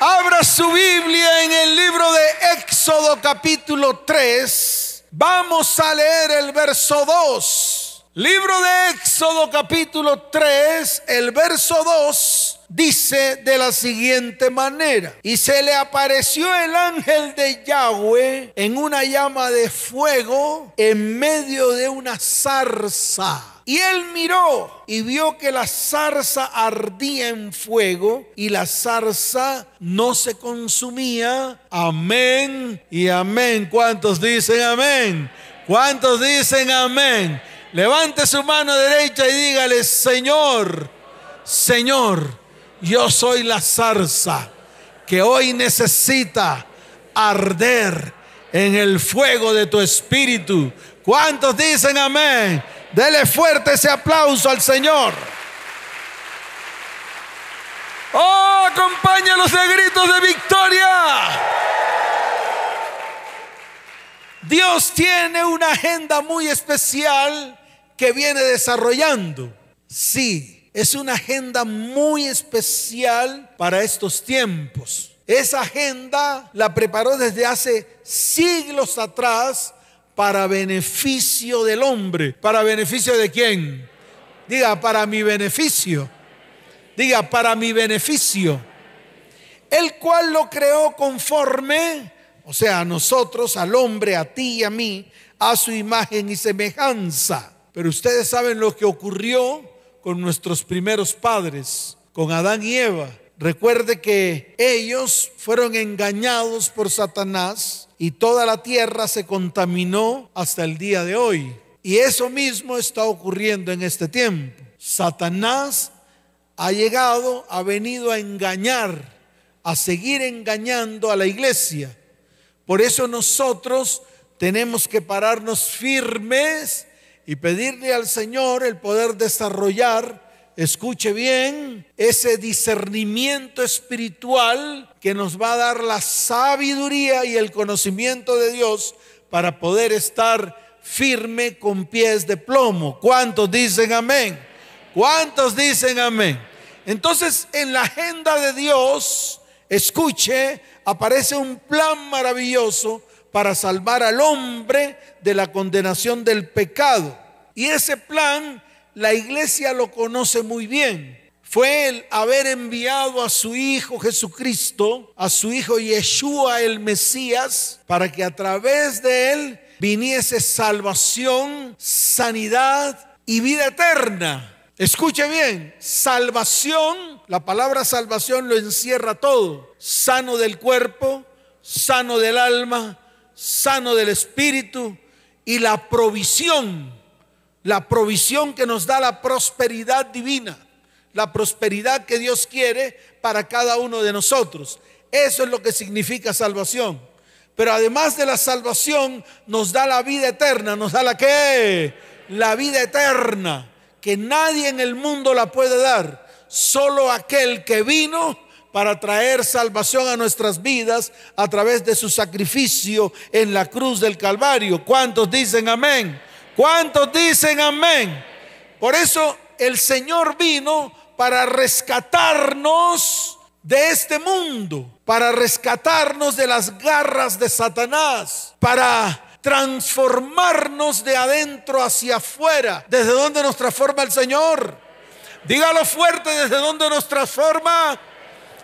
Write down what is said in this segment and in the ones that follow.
Abra su Biblia en el libro de Éxodo capítulo 3. Vamos a leer el verso 2. Libro de Éxodo capítulo 3, el verso 2 dice de la siguiente manera, y se le apareció el ángel de Yahweh en una llama de fuego en medio de una zarza. Y él miró y vio que la zarza ardía en fuego y la zarza no se consumía. Amén y amén. ¿Cuántos dicen amén? ¿Cuántos dicen amén? Levante su mano derecha y dígale, Señor, Señor, yo soy la zarza que hoy necesita arder en el fuego de tu espíritu. ¿Cuántos dicen amén? Dele fuerte ese aplauso al Señor. Oh, acompáñalos de gritos de victoria. Dios tiene una agenda muy especial que viene desarrollando. Sí, es una agenda muy especial para estos tiempos. Esa agenda la preparó desde hace siglos atrás para beneficio del hombre. ¿Para beneficio de quién? Diga, para mi beneficio. Diga, para mi beneficio. El cual lo creó conforme, o sea, a nosotros, al hombre, a ti y a mí, a su imagen y semejanza. Pero ustedes saben lo que ocurrió con nuestros primeros padres, con Adán y Eva. Recuerde que ellos fueron engañados por Satanás y toda la tierra se contaminó hasta el día de hoy. Y eso mismo está ocurriendo en este tiempo. Satanás ha llegado, ha venido a engañar, a seguir engañando a la iglesia. Por eso nosotros tenemos que pararnos firmes y pedirle al Señor el poder desarrollar escuche bien, ese discernimiento espiritual que nos va a dar la sabiduría y el conocimiento de Dios para poder estar firme con pies de plomo. ¿Cuántos dicen amén? ¿Cuántos dicen amén? Entonces, en la agenda de Dios, escuche, aparece un plan maravilloso para salvar al hombre de la condenación del pecado. Y ese plan la iglesia lo conoce muy bien. Fue el haber enviado a su Hijo Jesucristo, a su Hijo Yeshua el Mesías, para que a través de él viniese salvación, sanidad y vida eterna. Escuche bien, salvación, la palabra salvación lo encierra todo. Sano del cuerpo, sano del alma, sano del espíritu y la provisión la provisión que nos da la prosperidad divina, la prosperidad que Dios quiere para cada uno de nosotros. Eso es lo que significa salvación. Pero además de la salvación, nos da la vida eterna. ¿Nos da la qué? La vida eterna, que nadie en el mundo la puede dar. Solo aquel que vino para traer salvación a nuestras vidas a través de su sacrificio en la cruz del Calvario. ¿Cuántos dicen amén? ¿Cuántos dicen amén? Por eso el Señor vino para rescatarnos de este mundo, para rescatarnos de las garras de Satanás, para transformarnos de adentro hacia afuera. ¿Desde dónde nos transforma el Señor? Dígalo fuerte, ¿desde dónde nos transforma?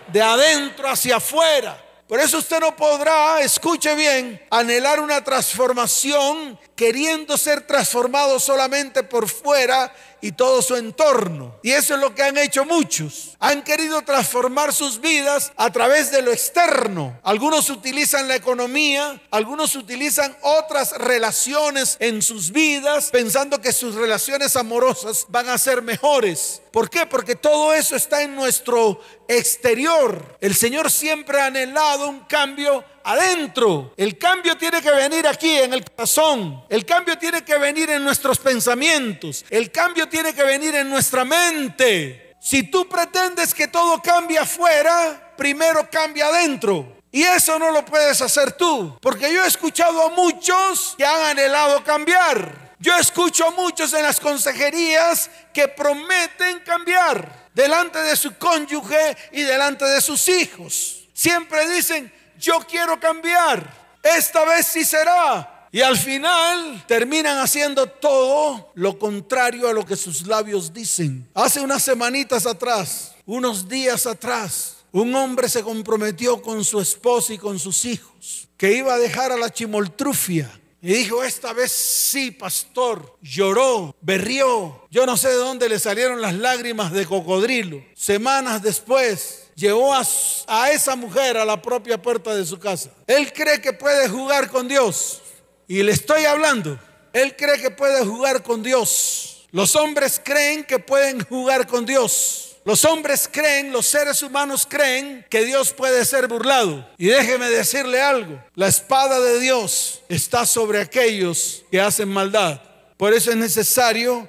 De adentro hacia afuera. Por eso usted no podrá, escuche bien, anhelar una transformación queriendo ser transformado solamente por fuera y todo su entorno. Y eso es lo que han hecho muchos. Han querido transformar sus vidas a través de lo externo. Algunos utilizan la economía, algunos utilizan otras relaciones en sus vidas pensando que sus relaciones amorosas van a ser mejores. ¿Por qué? Porque todo eso está en nuestro exterior. El Señor siempre ha anhelado un cambio adentro. El cambio tiene que venir aquí en el corazón. El cambio tiene que venir en nuestros pensamientos. El cambio tiene que venir en nuestra mente. Si tú pretendes que todo cambie afuera, primero cambia adentro. Y eso no lo puedes hacer tú. Porque yo he escuchado a muchos que han anhelado cambiar. Yo escucho a muchos en las consejerías que prometen cambiar delante de su cónyuge y delante de sus hijos. Siempre dicen, yo quiero cambiar, esta vez sí será. Y al final terminan haciendo todo lo contrario a lo que sus labios dicen. Hace unas semanitas atrás, unos días atrás, un hombre se comprometió con su esposa y con sus hijos que iba a dejar a la chimoltrufia. Y dijo, esta vez sí, pastor. Lloró, berrió. Yo no sé de dónde le salieron las lágrimas de cocodrilo. Semanas después, llevó a, a, esa mujer a la propia puerta de su casa. Él cree que puede jugar con Dios. Y le estoy hablando. Él cree que puede jugar con Dios. Los hombres creen que pueden jugar con Dios. Los hombres creen, los seres humanos creen que Dios puede ser burlado. Y déjeme decirle algo, la espada de Dios está sobre aquellos que hacen maldad. Por eso es necesario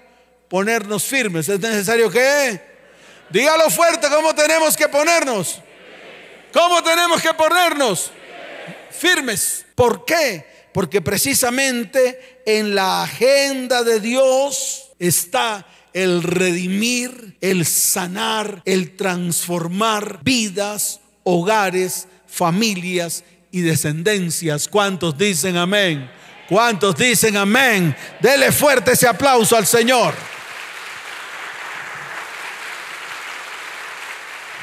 ponernos firmes. ¿Es necesario que? Dígalo fuerte, ¿cómo tenemos que ponernos? ¿Cómo tenemos que ponernos? Firmes. ¿Por qué? Porque precisamente en la agenda de Dios está el redimir, el sanar, el transformar vidas, hogares, familias y descendencias. ¿Cuántos dicen amén? ¿Cuántos dicen amén? Dele fuerte ese aplauso al Señor.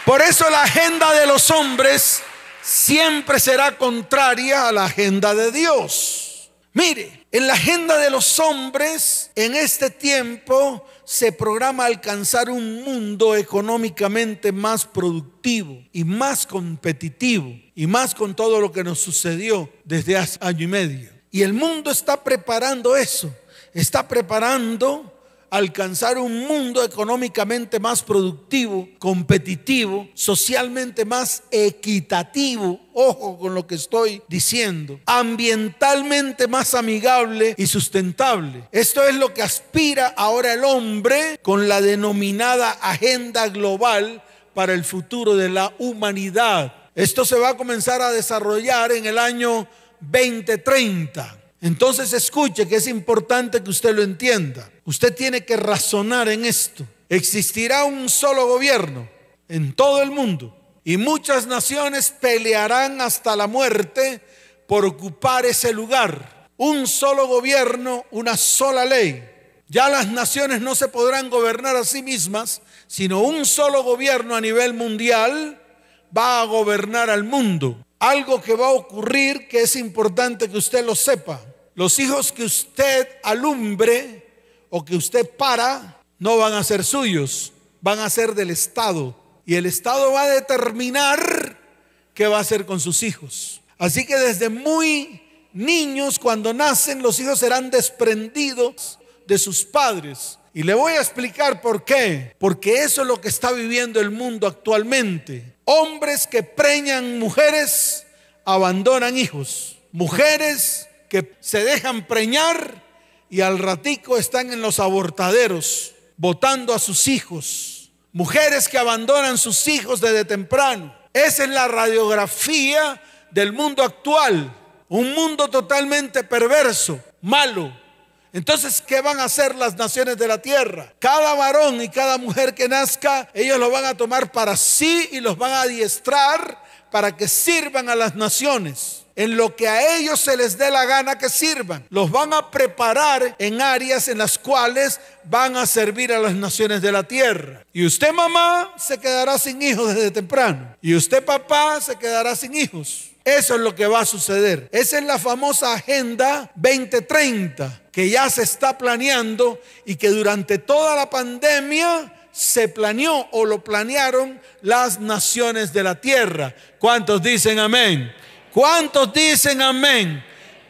Por eso la agenda de los hombres siempre será contraria a la agenda de Dios. Mire, en la agenda de los hombres en este tiempo se programa alcanzar un mundo económicamente más productivo y más competitivo y más con todo lo que nos sucedió desde hace año y medio. Y el mundo está preparando eso, está preparando alcanzar un mundo económicamente más productivo, competitivo, socialmente más equitativo, ojo con lo que estoy diciendo, ambientalmente más amigable y sustentable. Esto es lo que aspira ahora el hombre con la denominada agenda global para el futuro de la humanidad. Esto se va a comenzar a desarrollar en el año 2030. Entonces escuche que es importante que usted lo entienda. Usted tiene que razonar en esto. Existirá un solo gobierno en todo el mundo y muchas naciones pelearán hasta la muerte por ocupar ese lugar. Un solo gobierno, una sola ley. Ya las naciones no se podrán gobernar a sí mismas, sino un solo gobierno a nivel mundial va a gobernar al mundo. Algo que va a ocurrir que es importante que usted lo sepa. Los hijos que usted alumbre o que usted para no van a ser suyos, van a ser del Estado. Y el Estado va a determinar qué va a hacer con sus hijos. Así que desde muy niños, cuando nacen, los hijos serán desprendidos de sus padres. Y le voy a explicar por qué. Porque eso es lo que está viviendo el mundo actualmente. Hombres que preñan mujeres, abandonan hijos. Mujeres que se dejan preñar y al ratico están en los abortaderos, votando a sus hijos. Mujeres que abandonan sus hijos desde temprano. Esa es la radiografía del mundo actual. Un mundo totalmente perverso, malo. Entonces, ¿qué van a hacer las naciones de la tierra? Cada varón y cada mujer que nazca, ellos lo van a tomar para sí y los van a adiestrar para que sirvan a las naciones en lo que a ellos se les dé la gana que sirvan. Los van a preparar en áreas en las cuales van a servir a las naciones de la tierra. Y usted mamá se quedará sin hijos desde temprano. Y usted papá se quedará sin hijos. Eso es lo que va a suceder. Esa es la famosa Agenda 2030 que ya se está planeando y que durante toda la pandemia se planeó o lo planearon las naciones de la tierra. ¿Cuántos dicen amén? ¿Cuántos dicen amén?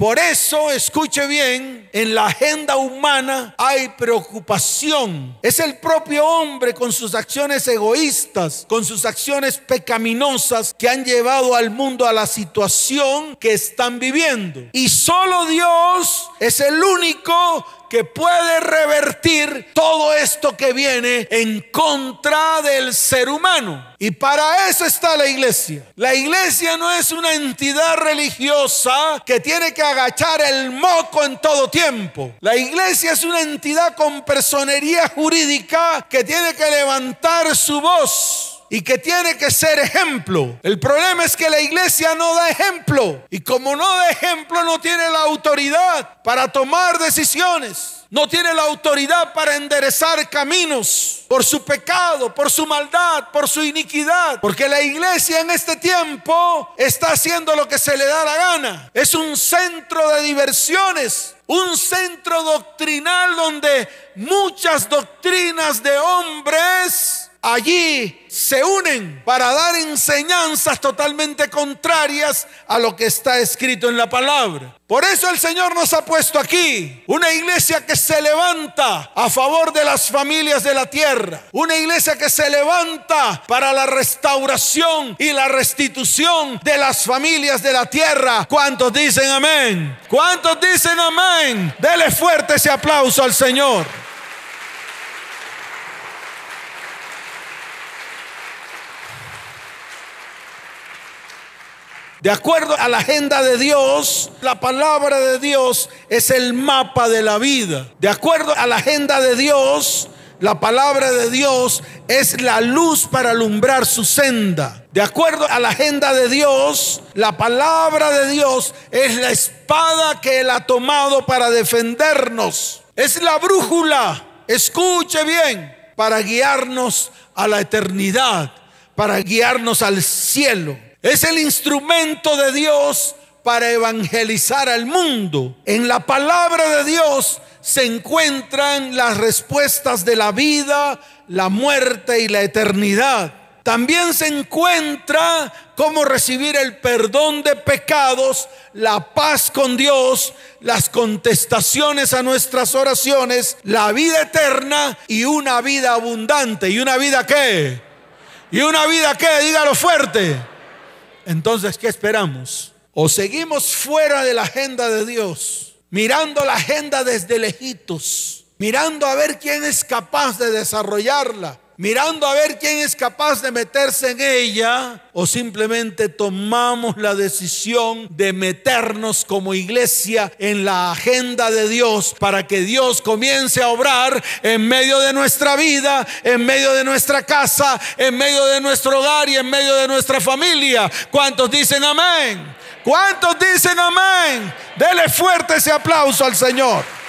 Por eso, escuche bien, en la agenda humana hay preocupación. Es el propio hombre con sus acciones egoístas, con sus acciones pecaminosas que han llevado al mundo a la situación que están viviendo. Y solo Dios es el único que puede revertir todo esto que viene en contra del ser humano. Y para eso está la iglesia. La iglesia no es una entidad religiosa que tiene que agachar el moco en todo tiempo. La iglesia es una entidad con personería jurídica que tiene que levantar su voz y que tiene que ser ejemplo. El problema es que la iglesia no da ejemplo y como no da ejemplo no tiene la autoridad para tomar decisiones no tiene la autoridad para enderezar caminos por su pecado, por su maldad, por su iniquidad. Porque la iglesia en este tiempo está haciendo lo que se le da la gana. Es un centro de diversiones, un centro doctrinal donde muchas doctrinas de hombres allí se unen para dar enseñanzas totalmente contrarias a lo que está escrito en la palabra. Por eso el Señor nos ha puesto aquí una iglesia que se levanta a favor de las familias de la tierra, una iglesia que se levanta para la restauración y la restitución de las familias de la tierra. ¿Cuántos dicen amén? ¿Cuántos dicen amén? Dele fuerte ese aplauso al Señor. De acuerdo a la agenda de Dios, la palabra de Dios es el mapa de la vida. De acuerdo a la agenda de Dios, la palabra de Dios es la luz para alumbrar su senda. De acuerdo a la agenda de Dios, la palabra de Dios es la espada que Él ha tomado para defendernos. Es la brújula, escuche bien, para guiarnos a la eternidad, para guiarnos al cielo. Es el instrumento de Dios para evangelizar al mundo. En la palabra de Dios se encuentran las respuestas de la vida, la muerte y la eternidad. También se encuentra cómo recibir el perdón de pecados, la paz con Dios, las contestaciones a nuestras oraciones, la vida eterna y una vida abundante. ¿Y una vida qué? ¿Y una vida qué? Dígalo fuerte entonces, ¿qué esperamos? O seguimos fuera de la agenda de Dios, mirando la agenda desde lejitos, mirando a ver quién es capaz de desarrollarla, mirando a ver quién es capaz de meterse en ella o simplemente tomamos la decisión de meternos como iglesia en la agenda de Dios para que Dios comience a obrar en medio de nuestra vida, en medio de nuestra casa, en medio de nuestro hogar y en medio de nuestra familia. ¿Cuántos dicen amén? ¿Cuántos dicen amén? Dele fuerte ese aplauso al Señor.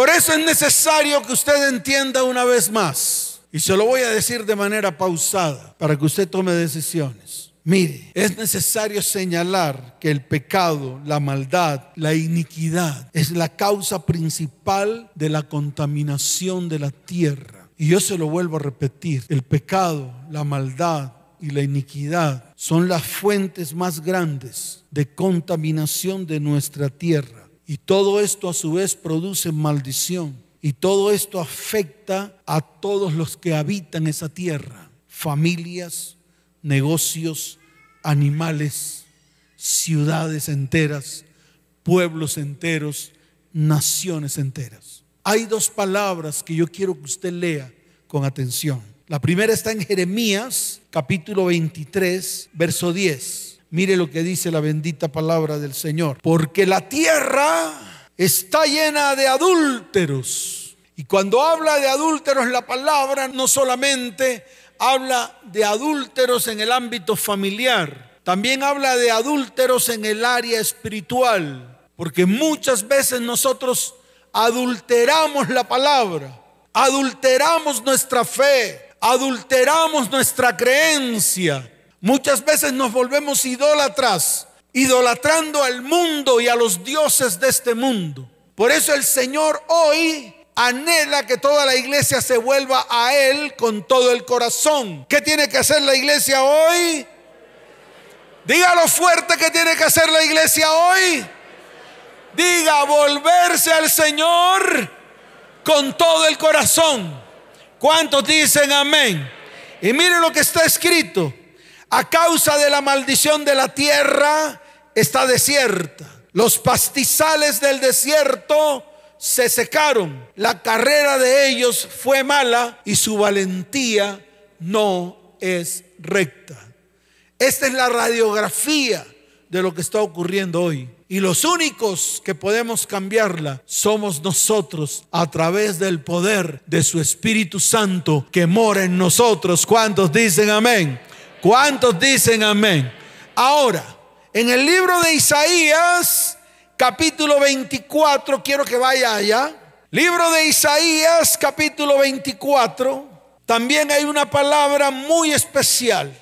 Por eso es necesario que usted entienda una vez más, y se lo voy a decir de manera pausada, para que usted tome decisiones. Mire, es necesario señalar que el pecado, la maldad, la iniquidad es la causa principal de la contaminación de la tierra. Y yo se lo vuelvo a repetir, el pecado, la maldad y la iniquidad son las fuentes más grandes de contaminación de nuestra tierra. Y todo esto a su vez produce maldición. Y todo esto afecta a todos los que habitan esa tierra. Familias, negocios, animales, ciudades enteras, pueblos enteros, naciones enteras. Hay dos palabras que yo quiero que usted lea con atención. La primera está en Jeremías capítulo 23, verso 10. Mire lo que dice la bendita palabra del Señor. Porque la tierra está llena de adúlteros. Y cuando habla de adúlteros la palabra no solamente habla de adúlteros en el ámbito familiar, también habla de adúlteros en el área espiritual. Porque muchas veces nosotros adulteramos la palabra, adulteramos nuestra fe, adulteramos nuestra creencia Muchas veces nos volvemos idólatras, idolatrando al mundo y a los dioses de este mundo. Por eso el Señor hoy anhela que toda la iglesia se vuelva a Él con todo el corazón. ¿Qué tiene que hacer la iglesia hoy? Dígalo fuerte que tiene que hacer la iglesia hoy. Diga, volverse al Señor con todo el corazón. ¿Cuántos dicen amén? Y mire lo que está escrito. A causa de la maldición de la tierra está desierta. Los pastizales del desierto se secaron. La carrera de ellos fue mala y su valentía no es recta. Esta es la radiografía de lo que está ocurriendo hoy. Y los únicos que podemos cambiarla somos nosotros a través del poder de su Espíritu Santo que mora en nosotros. ¿Cuántos dicen amén? ¿Cuántos dicen amén? Ahora, en el libro de Isaías, capítulo 24, quiero que vaya allá. Libro de Isaías, capítulo 24, también hay una palabra muy especial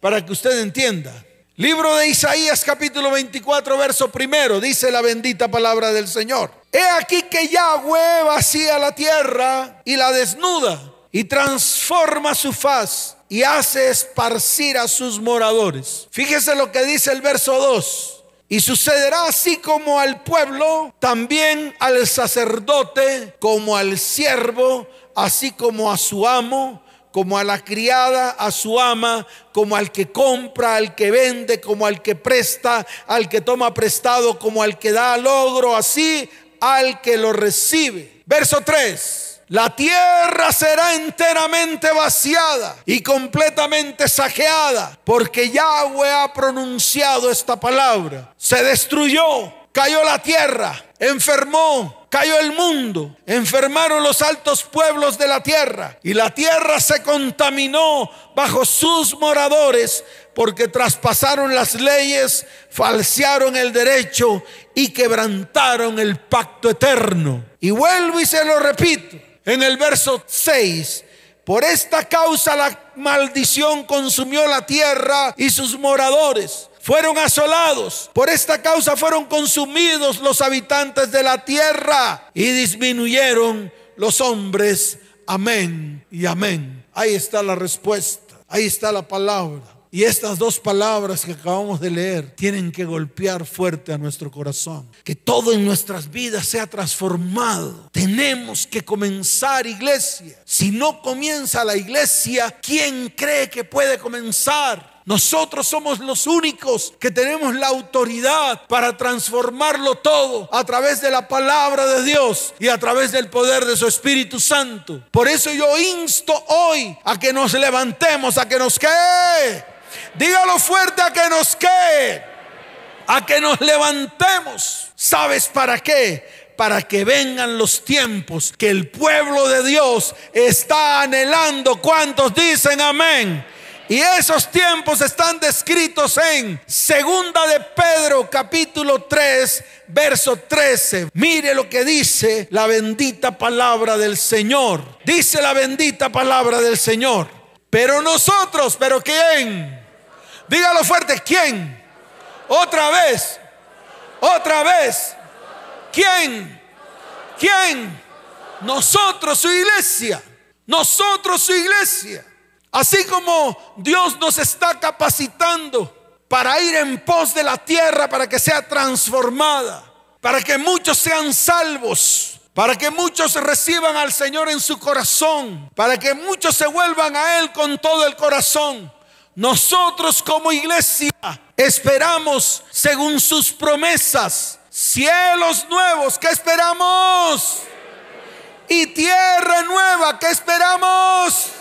para que usted entienda. Libro de Isaías capítulo 24, verso primero, dice la bendita palabra del Señor. He aquí que Yahweh vacía la tierra y la desnuda y transforma su faz y hace esparcir a sus moradores. Fíjese lo que dice el verso 2. Y sucederá así como al pueblo, también al sacerdote, como al siervo, así como a su amo como a la criada, a su ama, como al que compra, al que vende, como al que presta, al que toma prestado, como al que da logro, así al que lo recibe. Verso 3. La tierra será enteramente vaciada y completamente saqueada, porque Yahweh ha pronunciado esta palabra. Se destruyó, cayó la tierra, enfermó, cayó el mundo, enfermaron los altos pueblos de la tierra y la tierra se contaminó bajo sus moradores porque traspasaron las leyes, falsearon el derecho y quebrantaron el pacto eterno. Y vuelvo y se lo repito en el verso 6. Por esta causa la maldición consumió la tierra y sus moradores fueron asolados. Por esta causa fueron consumidos los habitantes de la tierra y disminuyeron los hombres. Amén y amén. Ahí está la respuesta. Ahí está la palabra. Y estas dos palabras que acabamos de leer tienen que golpear fuerte a nuestro corazón. Que todo en nuestras vidas sea transformado. Tenemos que comenzar iglesia. Si no comienza la iglesia, ¿quién cree que puede comenzar? Nosotros somos los únicos que tenemos la autoridad para transformarlo todo a través de la palabra de Dios y a través del poder de su Espíritu Santo. Por eso yo insto hoy a que nos levantemos, a que nos quede. Dígalo fuerte a que nos quede. A que nos levantemos. ¿Sabes para qué? para que vengan los tiempos que el pueblo de Dios está anhelando. ¿Cuántos dicen amén? Y esos tiempos están descritos en Segunda de Pedro capítulo 3, verso 13. Mire lo que dice la bendita palabra del Señor. Dice la bendita palabra del Señor. Pero nosotros, pero ¿quién? Dígalo fuerte, ¿quién? Otra vez. Otra vez. ¿Quién? ¿Quién? Nosotros, su iglesia. Nosotros, su iglesia. Así como Dios nos está capacitando para ir en pos de la tierra, para que sea transformada, para que muchos sean salvos, para que muchos reciban al Señor en su corazón, para que muchos se vuelvan a Él con todo el corazón. Nosotros como iglesia esperamos, según sus promesas, cielos nuevos, ¿qué esperamos? Y tierra nueva, ¿qué esperamos?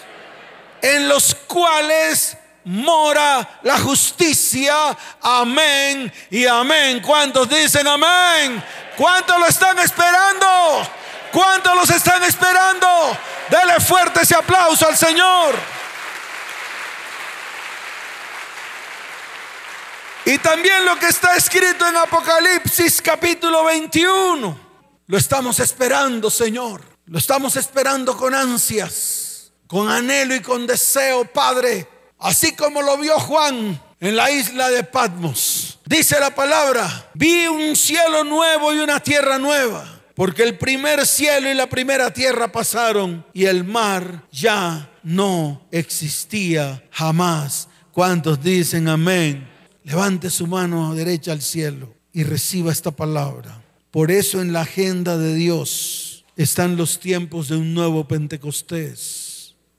en los cuales mora la justicia. Amén y amén. ¿Cuántos dicen amén? ¿Cuántos lo están esperando? ¿Cuántos los están esperando? Dele fuerte ese aplauso al Señor. Y también lo que está escrito en Apocalipsis capítulo 21. Lo estamos esperando, Señor. Lo estamos esperando con ansias con anhelo y con deseo, Padre, así como lo vio Juan en la isla de Patmos. Dice la palabra, vi un cielo nuevo y una tierra nueva, porque el primer cielo y la primera tierra pasaron y el mar ya no existía jamás. ¿Cuántos dicen amén? Levante su mano derecha al cielo y reciba esta palabra. Por eso en la agenda de Dios están los tiempos de un nuevo Pentecostés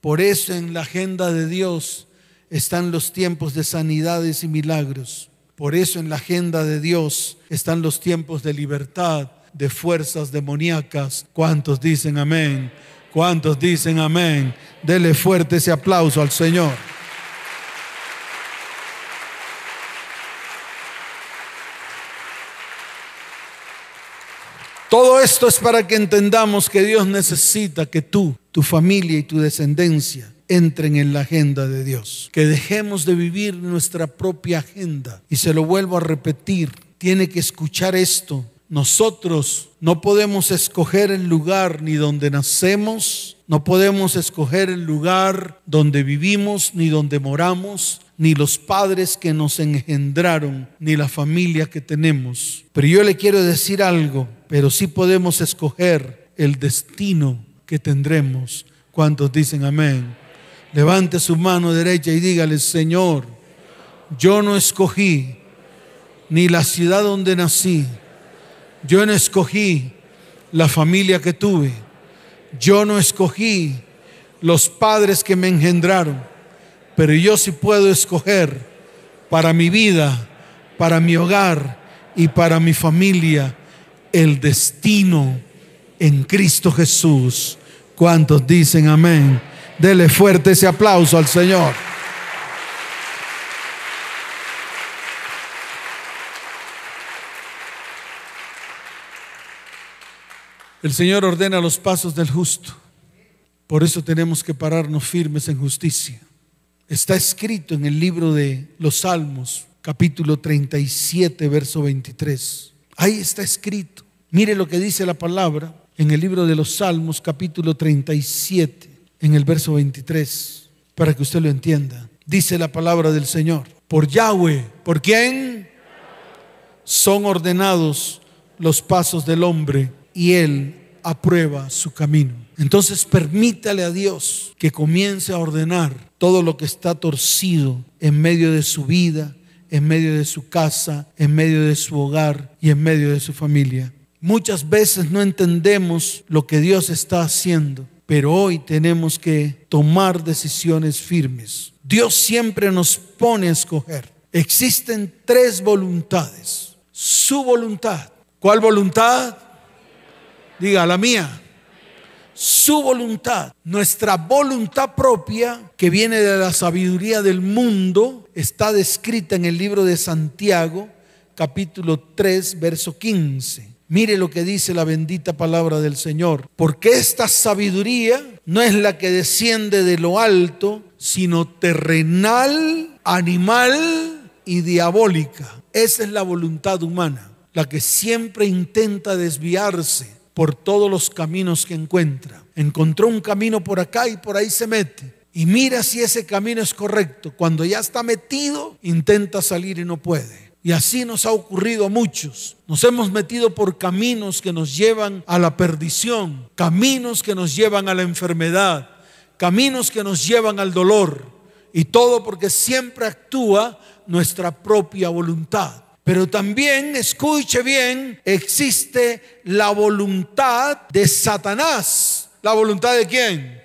por eso en la agenda de Dios están los tiempos de sanidades y milagros. Por eso en la agenda de Dios están los tiempos de libertad de fuerzas demoníacas. ¿Cuántos dicen amén? ¿Cuántos dicen amén? Dele fuerte ese aplauso al Señor. Todo esto es para que entendamos que Dios necesita que tú, tu familia y tu descendencia entren en la agenda de Dios. Que dejemos de vivir nuestra propia agenda. Y se lo vuelvo a repetir, tiene que escuchar esto. Nosotros no podemos escoger el lugar ni donde nacemos, no podemos escoger el lugar donde vivimos ni donde moramos, ni los padres que nos engendraron, ni la familia que tenemos. Pero yo le quiero decir algo, pero sí podemos escoger el destino que tendremos. ¿Cuántos dicen amén? Levante su mano derecha y dígale, Señor, yo no escogí ni la ciudad donde nací, yo no escogí la familia que tuve, yo no escogí los padres que me engendraron, pero yo sí puedo escoger para mi vida, para mi hogar y para mi familia el destino en Cristo Jesús. ¿Cuántos dicen amén? Dele fuerte ese aplauso al Señor. El Señor ordena los pasos del justo. Por eso tenemos que pararnos firmes en justicia. Está escrito en el libro de los Salmos, capítulo 37, verso 23. Ahí está escrito. Mire lo que dice la palabra en el libro de los Salmos, capítulo 37 en el verso 23, para que usted lo entienda. Dice la palabra del Señor, por Yahweh, ¿por quién? Son ordenados los pasos del hombre y él aprueba su camino. Entonces permítale a Dios que comience a ordenar todo lo que está torcido en medio de su vida, en medio de su casa, en medio de su hogar y en medio de su familia. Muchas veces no entendemos lo que Dios está haciendo pero hoy tenemos que tomar decisiones firmes. Dios siempre nos pone a escoger. Existen tres voluntades. Su voluntad. ¿Cuál voluntad? Diga, la mía. Su voluntad. Nuestra voluntad propia, que viene de la sabiduría del mundo, está descrita en el libro de Santiago, capítulo 3, verso 15. Mire lo que dice la bendita palabra del Señor. Porque esta sabiduría no es la que desciende de lo alto, sino terrenal, animal y diabólica. Esa es la voluntad humana, la que siempre intenta desviarse por todos los caminos que encuentra. Encontró un camino por acá y por ahí se mete. Y mira si ese camino es correcto. Cuando ya está metido, intenta salir y no puede. Y así nos ha ocurrido a muchos. Nos hemos metido por caminos que nos llevan a la perdición, caminos que nos llevan a la enfermedad, caminos que nos llevan al dolor. Y todo porque siempre actúa nuestra propia voluntad. Pero también, escuche bien, existe la voluntad de Satanás. ¿La voluntad de quién?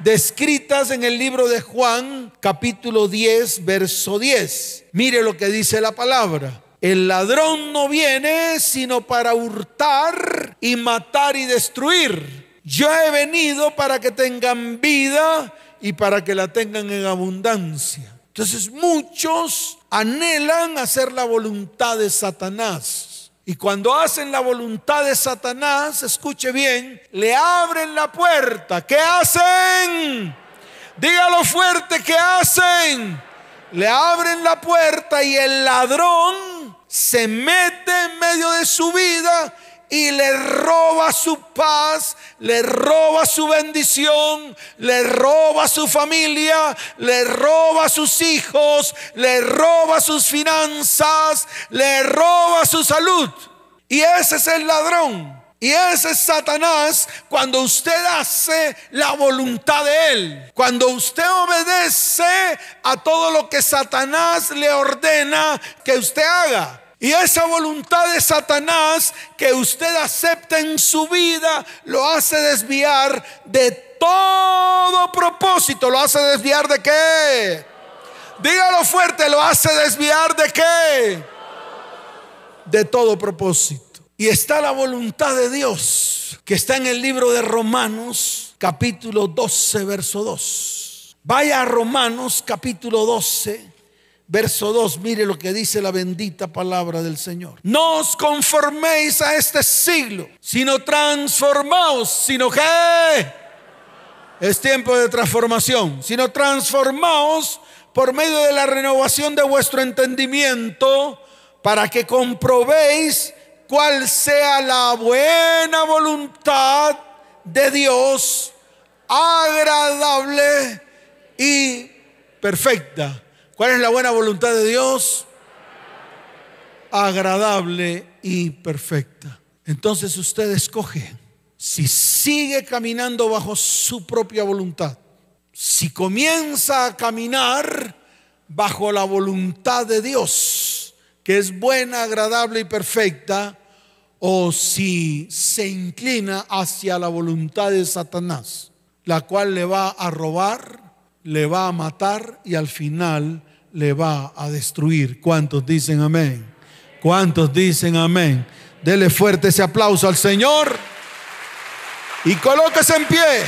descritas en el libro de Juan capítulo 10, verso 10. Mire lo que dice la palabra. El ladrón no viene sino para hurtar y matar y destruir. Yo he venido para que tengan vida y para que la tengan en abundancia. Entonces muchos anhelan hacer la voluntad de Satanás. Y cuando hacen la voluntad de Satanás, escuche bien, le abren la puerta. ¿Qué hacen? Dígalo fuerte, ¿qué hacen? Le abren la puerta y el ladrón se mete en medio de su vida y le roba su paz, le roba su bendición, le roba su familia, le roba sus hijos, le roba sus finanzas, le roba su salud. Y ese es el ladrón. Y ese es Satanás cuando usted hace la voluntad de él. Cuando usted obedece a todo lo que Satanás le ordena que usted haga. Y esa voluntad de Satanás que usted acepta en su vida lo hace desviar de todo propósito. ¿Lo hace desviar de qué? Dígalo fuerte, ¿lo hace desviar de qué? De todo propósito. Y está la voluntad de Dios que está en el libro de Romanos capítulo 12, verso 2. Vaya a Romanos capítulo 12, Verso 2, mire lo que dice la bendita palabra del Señor. No os conforméis a este siglo, sino transformaos, sino que es tiempo de transformación, sino transformaos por medio de la renovación de vuestro entendimiento para que comprobéis cuál sea la buena voluntad de Dios, agradable y perfecta. ¿Cuál es la buena voluntad de Dios? Agradable y perfecta. Entonces usted escoge si sigue caminando bajo su propia voluntad, si comienza a caminar bajo la voluntad de Dios, que es buena, agradable y perfecta, o si se inclina hacia la voluntad de Satanás, la cual le va a robar, le va a matar y al final le va a destruir. ¿Cuántos dicen amén? ¿Cuántos dicen amén? Dele fuerte ese aplauso al Señor y colóquese en pie.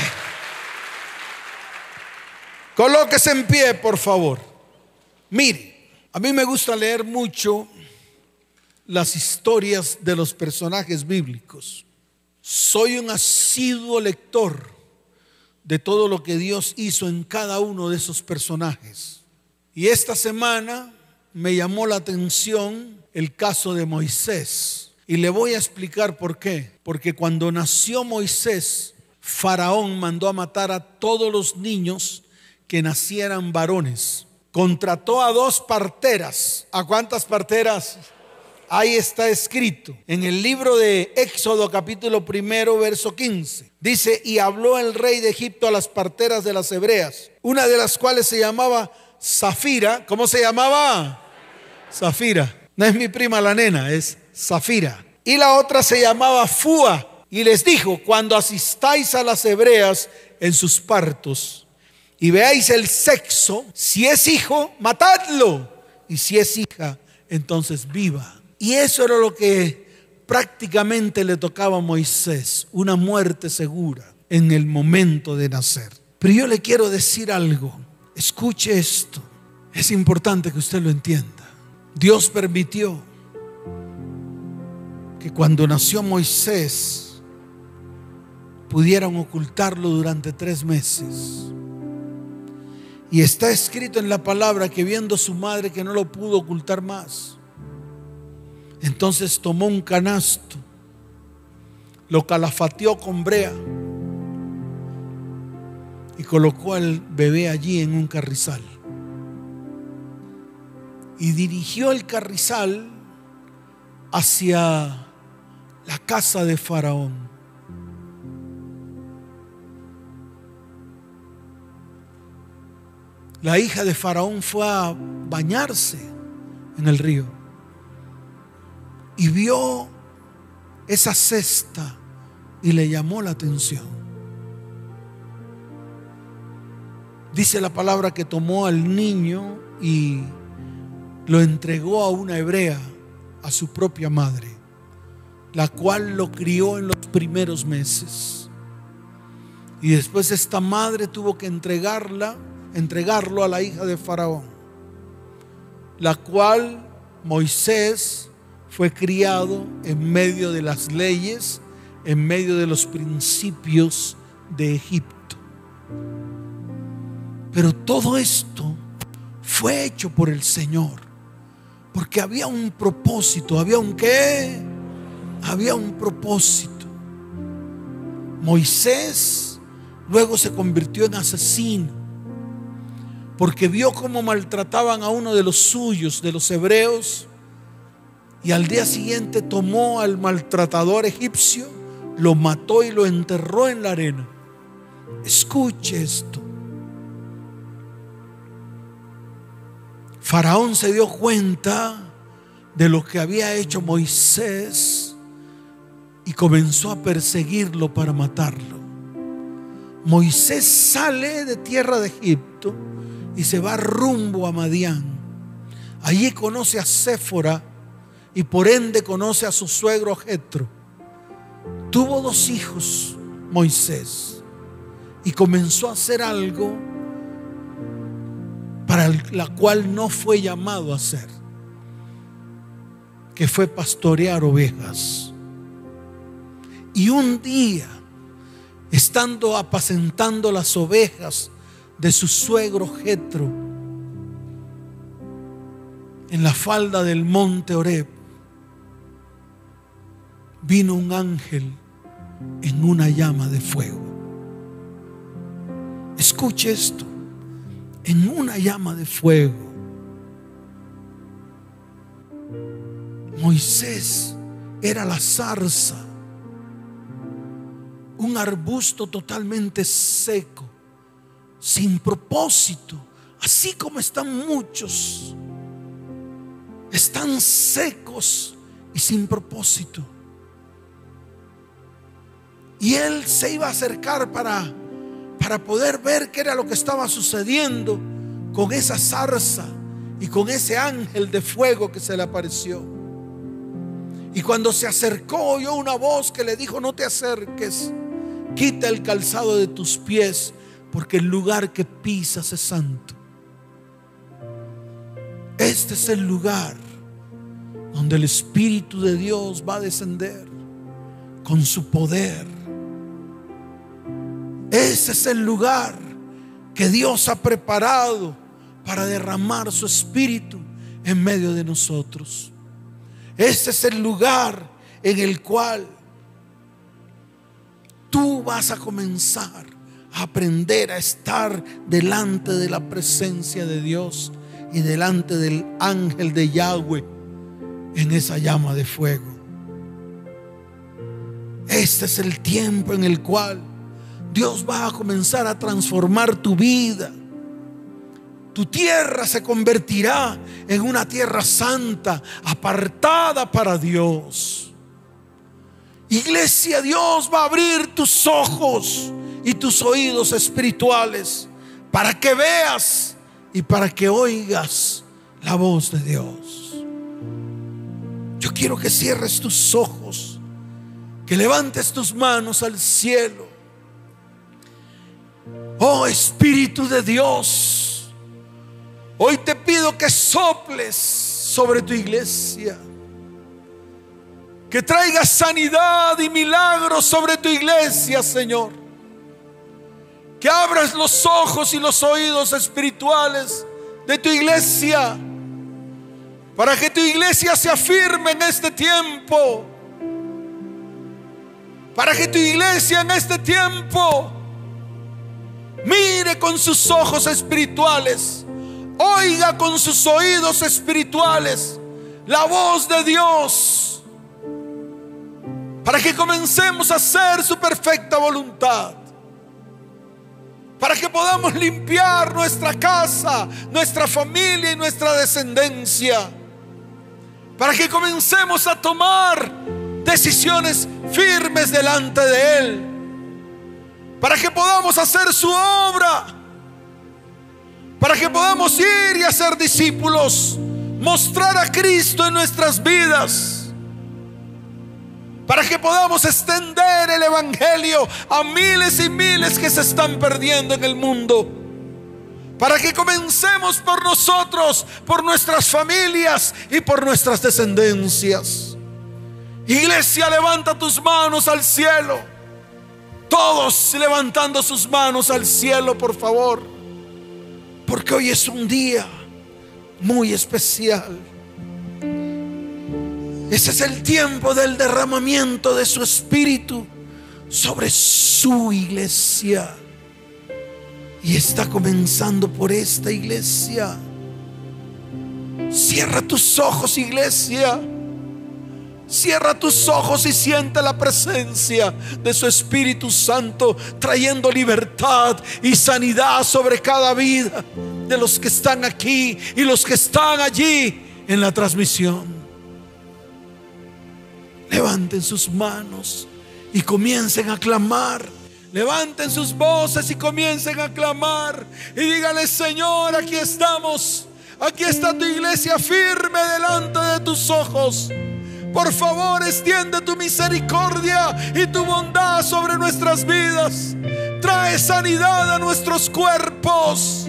Colóquese en pie, por favor. Mire, a mí me gusta leer mucho las historias de los personajes bíblicos. Soy un asiduo lector de todo lo que Dios hizo en cada uno de esos personajes. Y esta semana me llamó la atención el caso de Moisés. Y le voy a explicar por qué. Porque cuando nació Moisés, Faraón mandó a matar a todos los niños que nacieran varones. Contrató a dos parteras. ¿A cuántas parteras? Ahí está escrito en el libro de Éxodo capítulo primero verso 15. Dice, y habló el rey de Egipto a las parteras de las hebreas, una de las cuales se llamaba Zafira. ¿Cómo se llamaba? Zafira. No es mi prima la nena, es Zafira. Y la otra se llamaba Fua. Y les dijo, cuando asistáis a las hebreas en sus partos y veáis el sexo, si es hijo, matadlo. Y si es hija, entonces viva. Y eso era lo que prácticamente le tocaba a Moisés, una muerte segura en el momento de nacer. Pero yo le quiero decir algo, escuche esto, es importante que usted lo entienda. Dios permitió que cuando nació Moisés pudieran ocultarlo durante tres meses. Y está escrito en la palabra que viendo su madre que no lo pudo ocultar más, entonces tomó un canasto, lo calafateó con brea y colocó al bebé allí en un carrizal. Y dirigió el carrizal hacia la casa de Faraón. La hija de Faraón fue a bañarse en el río y vio esa cesta y le llamó la atención. Dice la palabra que tomó al niño y lo entregó a una hebrea, a su propia madre, la cual lo crió en los primeros meses. Y después esta madre tuvo que entregarla, entregarlo a la hija de Faraón, la cual Moisés fue criado en medio de las leyes, en medio de los principios de Egipto. Pero todo esto fue hecho por el Señor, porque había un propósito, había un qué, había un propósito. Moisés luego se convirtió en asesino, porque vio cómo maltrataban a uno de los suyos, de los hebreos, y al día siguiente tomó al maltratador egipcio, lo mató y lo enterró en la arena. Escuche esto. Faraón se dio cuenta de lo que había hecho Moisés y comenzó a perseguirlo para matarlo. Moisés sale de tierra de Egipto y se va rumbo a Madián. Allí conoce a Séfora, y por ende conoce a su suegro Jetro. Tuvo dos hijos, Moisés, y comenzó a hacer algo para la cual no fue llamado a ser, que fue pastorear ovejas. Y un día, estando apacentando las ovejas de su suegro Jetro en la falda del monte Oreb, vino un ángel en una llama de fuego. Escuche esto, en una llama de fuego. Moisés era la zarza, un arbusto totalmente seco, sin propósito, así como están muchos, están secos y sin propósito. Y él se iba a acercar para, para poder ver qué era lo que estaba sucediendo con esa zarza y con ese ángel de fuego que se le apareció. Y cuando se acercó oyó una voz que le dijo, no te acerques, quita el calzado de tus pies, porque el lugar que pisas es santo. Este es el lugar donde el Espíritu de Dios va a descender con su poder ese es el lugar que Dios ha preparado para derramar su espíritu en medio de nosotros. Ese es el lugar en el cual tú vas a comenzar a aprender a estar delante de la presencia de Dios y delante del ángel de Yahweh en esa llama de fuego. Este es el tiempo en el cual Dios va a comenzar a transformar tu vida. Tu tierra se convertirá en una tierra santa, apartada para Dios. Iglesia, Dios va a abrir tus ojos y tus oídos espirituales para que veas y para que oigas la voz de Dios. Yo quiero que cierres tus ojos, que levantes tus manos al cielo Oh Espíritu de Dios, hoy te pido que soples sobre tu iglesia. Que traigas sanidad y milagros sobre tu iglesia, Señor. Que abras los ojos y los oídos espirituales de tu iglesia. Para que tu iglesia se afirme en este tiempo. Para que tu iglesia en este tiempo mire con sus ojos espirituales, oiga con sus oídos espirituales la voz de Dios, para que comencemos a hacer su perfecta voluntad, para que podamos limpiar nuestra casa, nuestra familia y nuestra descendencia, para que comencemos a tomar decisiones firmes delante de Él para que podamos hacer su obra, para que podamos ir y hacer discípulos, mostrar a Cristo en nuestras vidas, para que podamos extender el Evangelio a miles y miles que se están perdiendo en el mundo. Para que comencemos por nosotros, por nuestras familias y por nuestras descendencias. Iglesia, levanta tus manos al cielo. Todos levantando sus manos al cielo, por favor. Porque hoy es un día muy especial. Ese es el tiempo del derramamiento de su espíritu sobre su iglesia. Y está comenzando por esta iglesia. Cierra tus ojos, iglesia. Cierra tus ojos y siente la presencia de su Espíritu Santo trayendo libertad y sanidad sobre cada vida de los que están aquí y los que están allí en la transmisión. Levanten sus manos y comiencen a clamar. Levanten sus voces y comiencen a clamar y díganle, Señor, aquí estamos. Aquí está tu iglesia firme delante de tus ojos. Por favor, extiende tu misericordia y tu bondad sobre nuestras vidas. Trae sanidad a nuestros cuerpos.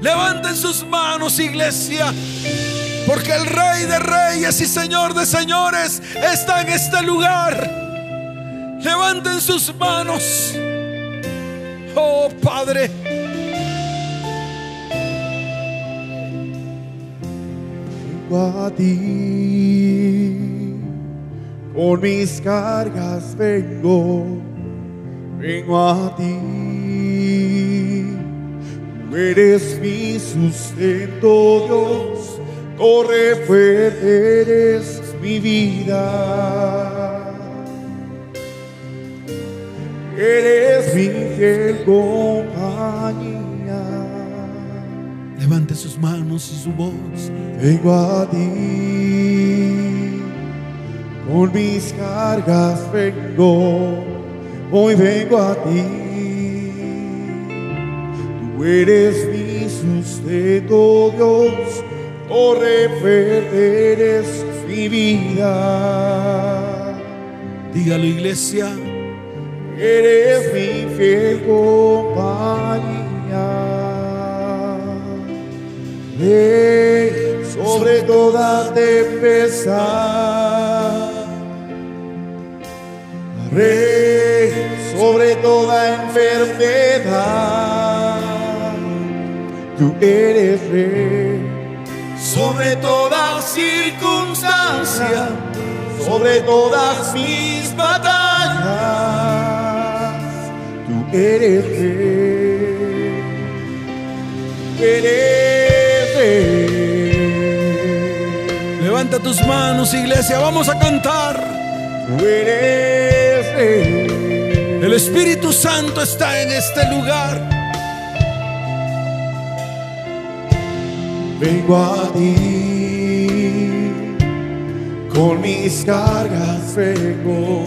Levanten sus manos, iglesia. Porque el Rey de Reyes y Señor de Señores está en este lugar. Levanten sus manos. Oh Padre. Vengo a ti, con mis cargas vengo, vengo a ti. Tú eres mi sustento, Dios, corre fuerte, eres mi vida. Eres mi fiel compañía. Levante sus manos y su voz. Vengo a ti, con mis cargas vengo, hoy vengo a ti. Tú eres mi sustento, Dios, fuerte, eres mi vida. Dígalo, iglesia. Eres mi fiel compañía. Sobre toda tempestad. Rey sobre toda enfermedad. Tú eres rey sobre toda circunstancia, sobre todas mis batallas. Tú eres rey. Eres Levanta tus manos, iglesia. Vamos a cantar. El Espíritu Santo está en este lugar. Vengo a ti, con mis cargas vengo,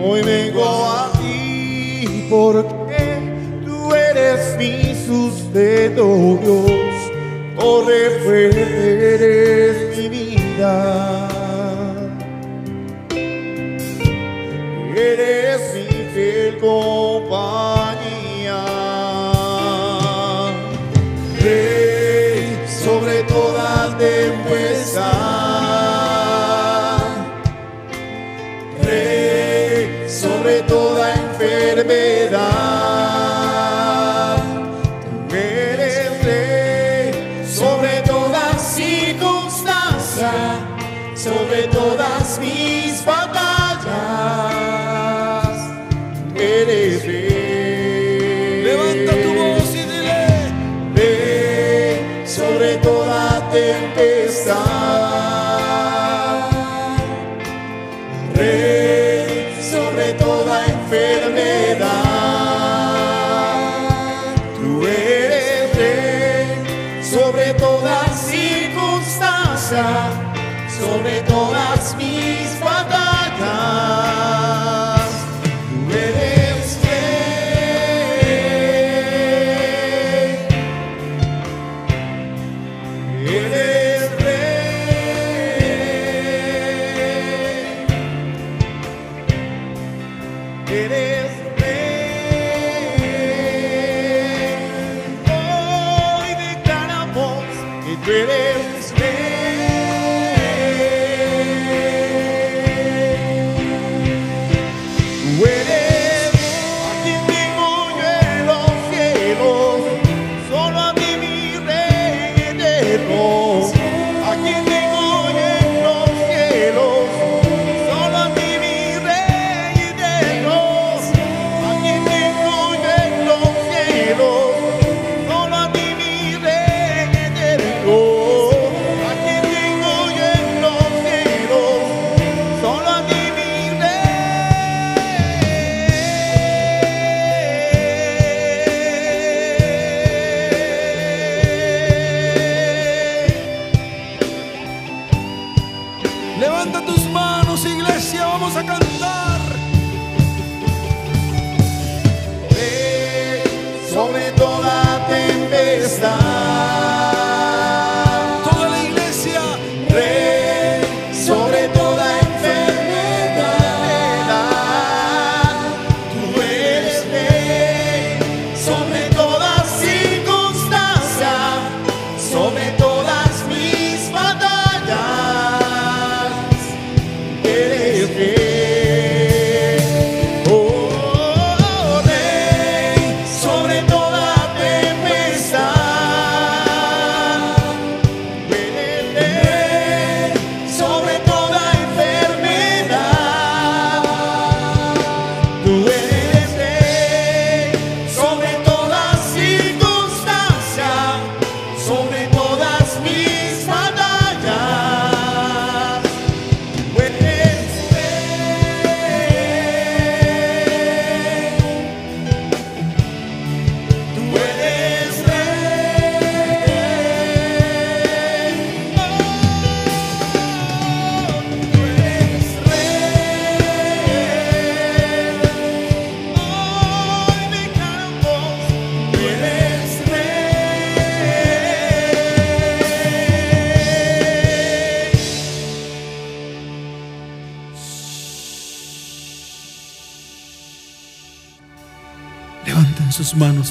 hoy vengo a ti porque tú eres mi sustento, Dios, fuerte, eres mi vida. Eres mi fiel compañía. Rey sobre toda tempestad. Sobre todas mis batallas.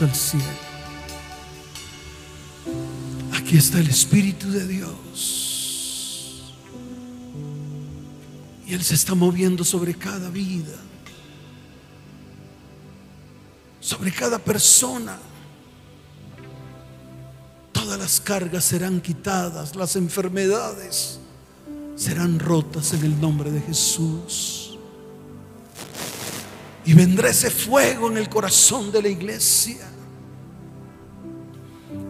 Al cielo. Aquí está el Espíritu de Dios. Y Él se está moviendo sobre cada vida, sobre cada persona. Todas las cargas serán quitadas, las enfermedades serán rotas en el nombre de Jesús. Y vendrá ese fuego en el corazón de la iglesia.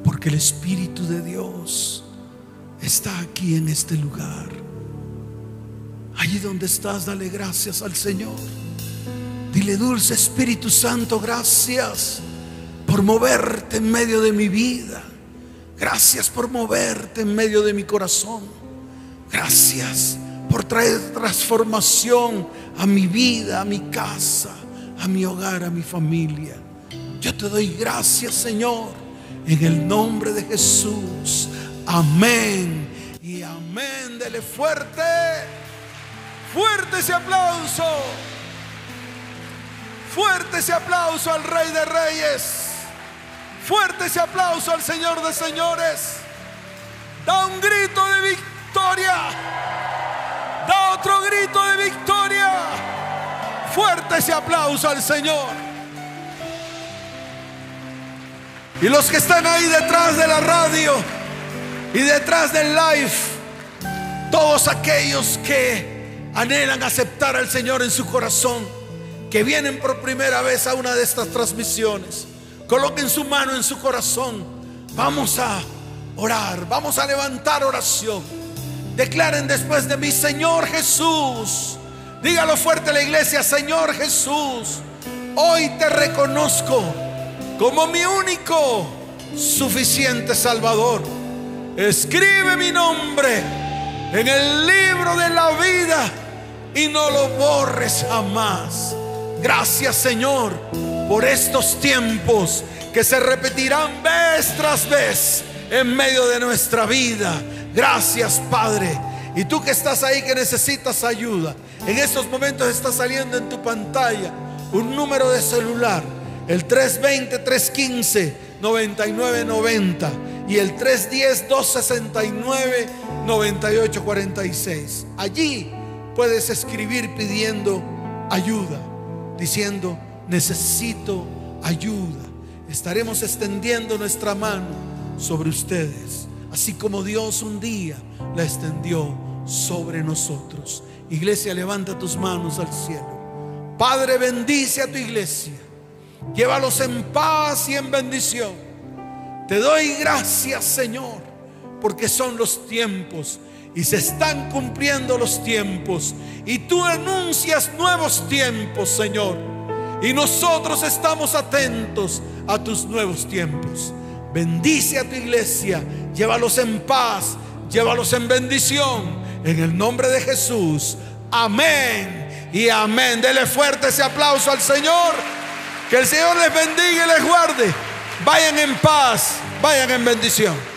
Porque el Espíritu de Dios está aquí en este lugar. Allí donde estás, dale gracias al Señor. Dile, dulce Espíritu Santo, gracias por moverte en medio de mi vida. Gracias por moverte en medio de mi corazón. Gracias por traer transformación a mi vida, a mi casa, a mi hogar, a mi familia. Yo te doy gracias, Señor, en el nombre de Jesús. Amén y amén. Dele fuerte, fuerte ese aplauso. Fuerte ese aplauso al Rey de Reyes. Fuerte ese aplauso al Señor de Señores. Da un grito de victoria. Da otro grito de victoria. Fuerte ese aplauso al Señor. Y los que están ahí detrás de la radio y detrás del live, todos aquellos que anhelan aceptar al Señor en su corazón, que vienen por primera vez a una de estas transmisiones, coloquen su mano en su corazón. Vamos a orar, vamos a levantar oración. Declaren después de mí, Señor Jesús. Dígalo fuerte la iglesia, Señor Jesús. Hoy te reconozco como mi único suficiente Salvador. Escribe mi nombre en el libro de la vida y no lo borres jamás. Gracias Señor por estos tiempos que se repetirán vez tras vez en medio de nuestra vida. Gracias Padre. Y tú que estás ahí que necesitas ayuda, en estos momentos está saliendo en tu pantalla un número de celular, el 320-315-9990 y el 310-269-9846. Allí puedes escribir pidiendo ayuda, diciendo, necesito ayuda. Estaremos extendiendo nuestra mano sobre ustedes, así como Dios un día la extendió sobre nosotros. Iglesia, levanta tus manos al cielo. Padre, bendice a tu iglesia. Llévalos en paz y en bendición. Te doy gracias, Señor, porque son los tiempos y se están cumpliendo los tiempos. Y tú anuncias nuevos tiempos, Señor. Y nosotros estamos atentos a tus nuevos tiempos. Bendice a tu iglesia, llévalos en paz, llévalos en bendición. En el nombre de Jesús. Amén y amén. Dele fuerte ese aplauso al Señor. Que el Señor les bendiga y les guarde. Vayan en paz, vayan en bendición.